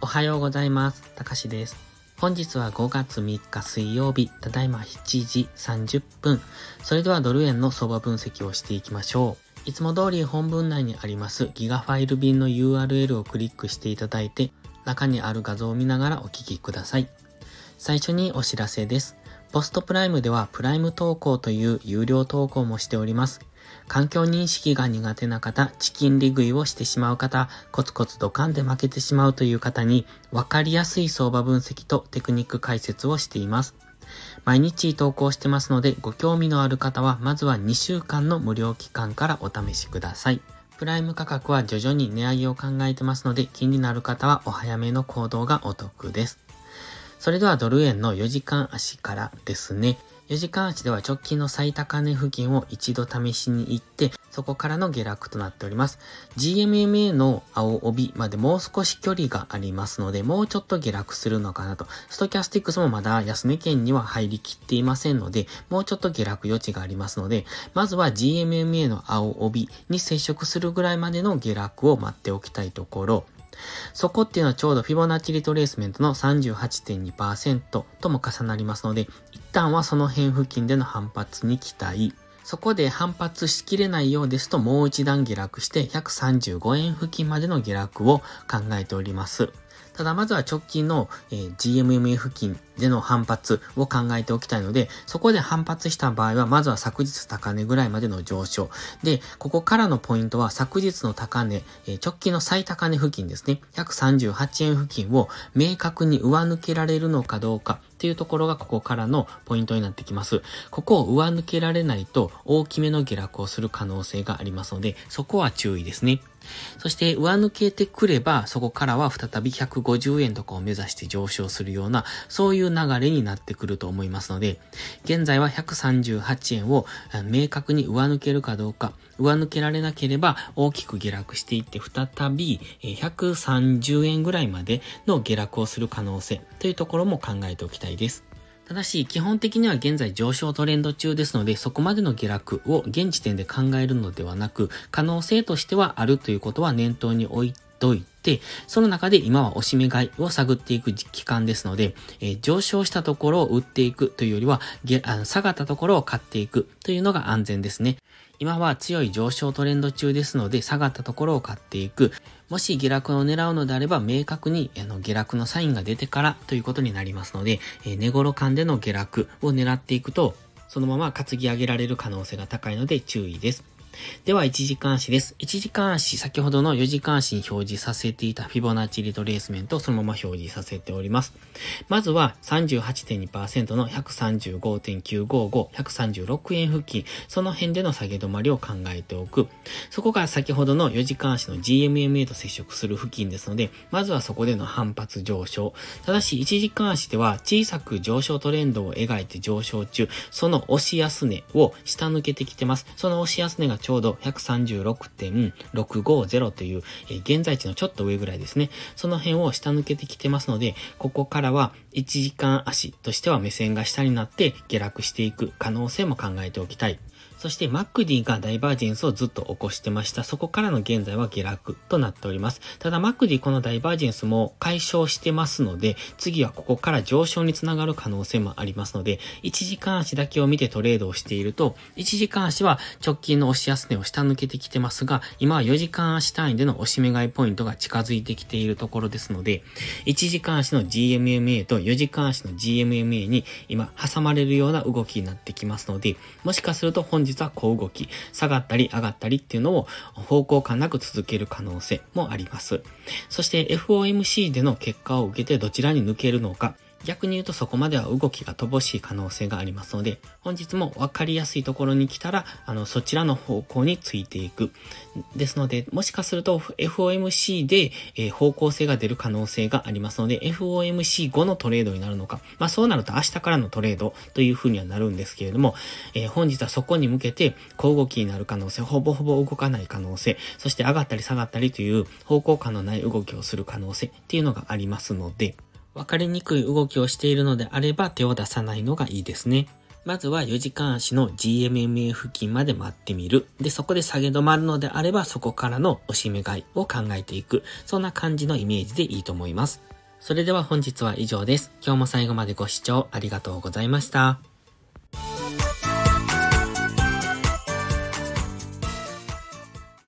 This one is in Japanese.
おはようございます。たかしです。本日は5月3日水曜日、ただいま7時30分。それではドル円の相場分析をしていきましょう。いつも通り本文内にありますギガファイル便の URL をクリックしていただいて、中にある画像を見ながらお聞きください。最初にお知らせです。ポストプライムではプライム投稿という有料投稿もしております。環境認識が苦手な方、チキン利食いをしてしまう方、コツコツドカンで負けてしまうという方に、わかりやすい相場分析とテクニック解説をしています。毎日投稿してますので、ご興味のある方は、まずは2週間の無料期間からお試しください。プライム価格は徐々に値上げを考えてますので、気になる方はお早めの行動がお得です。それではドル円の4時間足からですね。4時間足では直近の最高値付近を一度試しに行って、そこからの下落となっております。GMMA の青帯までもう少し距離がありますので、もうちょっと下落するのかなと。ストキャスティックスもまだ安値圏には入りきっていませんので、もうちょっと下落余地がありますので、まずは GMMA の青帯に接触するぐらいまでの下落を待っておきたいところ、そこっていうのはちょうどフィボナッチリトレースメントの38.2%とも重なりますので、一旦はその辺付近での反発に期待。そこで反発しきれないようですともう一段下落して135円付近までの下落を考えております。ただまずは直近の、GMMA 付近での反発を考えておきたいので、そこで反発した場合は、まずは昨日高値ぐらいまでの上昇。で、ここからのポイントは昨日の高値、直近の最高値付近ですね。138円付近を明確に上抜けられるのかどうかっていうところがここからのポイントになってきます。ここを上抜けられないと大きめの下落をする可能性がありますので、そこは注意ですね。そして上抜けてくれば、そこからは再び150円とかを目指して上昇するような、そういう流れになってくると思いますので、現在は138円を明確に上抜けるかどうか、上抜けられなければ大きく下落していって、再び130円ぐらいまでの下落をする可能性というところも考えておきたいです。ただし、基本的には現在上昇トレンド中ですので、そこまでの下落を現時点で考えるのではなく、可能性としてはあるということは念頭に置いといて、その中で今は押し目買いを探っていく期間ですので、えー、上昇したところを売っていくというよりは、あの下がったところを買っていくというのが安全ですね。今は強い上昇トレンド中ですので、下がったところを買っていく。もし下落を狙うのであれば、明確にあの下落のサインが出てからということになりますので、えー、寝頃間での下落を狙っていくと、そのまま担ぎ上げられる可能性が高いので注意です。では、1時間足です。1時間足、先ほどの4時間足に表示させていたフィボナッチリトレースメントをそのまま表示させております。まずは38.2%の135.955、136円付近、その辺での下げ止まりを考えておく。そこが先ほどの4時間足の GMMA と接触する付近ですので、まずはそこでの反発上昇。ただし、1時間足では小さく上昇トレンドを描いて上昇中、その押し安値を下抜けてきてます。その押し安値がちょうど136.650という、え、現在地のちょっと上ぐらいですね。その辺を下抜けてきてますので、ここからは1時間足としては目線が下になって下落していく可能性も考えておきたい。そして MacD がダイバージェンスをずっと起こしてました。そこからの現在は下落となっております。ただ MacD このダイバージェンスも解消してますので、次はここから上昇につながる可能性もありますので、1時間足だけを見てトレードをしていると、1時間足は直近の押し安値を下抜けてきてますが、今は4時間足単位での押し目買いポイントが近づいてきているところですので、1時間足の GMMA と4時間足の GMMA に今挟まれるような動きになってきますので、もしかすると本日は小動き、下がったり上がったりっていうのを方向感なく続ける可能性もあります。そして FOMC での結果を受けてどちらに抜けるのか、逆に言うとそこまでは動きが乏しい可能性がありますので、本日も分かりやすいところに来たら、あの、そちらの方向についていく。ですので、もしかすると FOMC で、えー、方向性が出る可能性がありますので、FOMC 後のトレードになるのか、まあそうなると明日からのトレードというふうにはなるんですけれども、えー、本日はそこに向けて小動きになる可能性、ほぼほぼ動かない可能性、そして上がったり下がったりという方向感のない動きをする可能性っていうのがありますので、分かりにくい動きをしているのであれば手を出さないのがいいですね。まずは4時間足の GMMA 付近まで待ってみる。で、そこで下げ止まるのであれば、そこからの押し目買いを考えていく。そんな感じのイメージでいいと思います。それでは本日は以上です。今日も最後までご視聴ありがとうございました。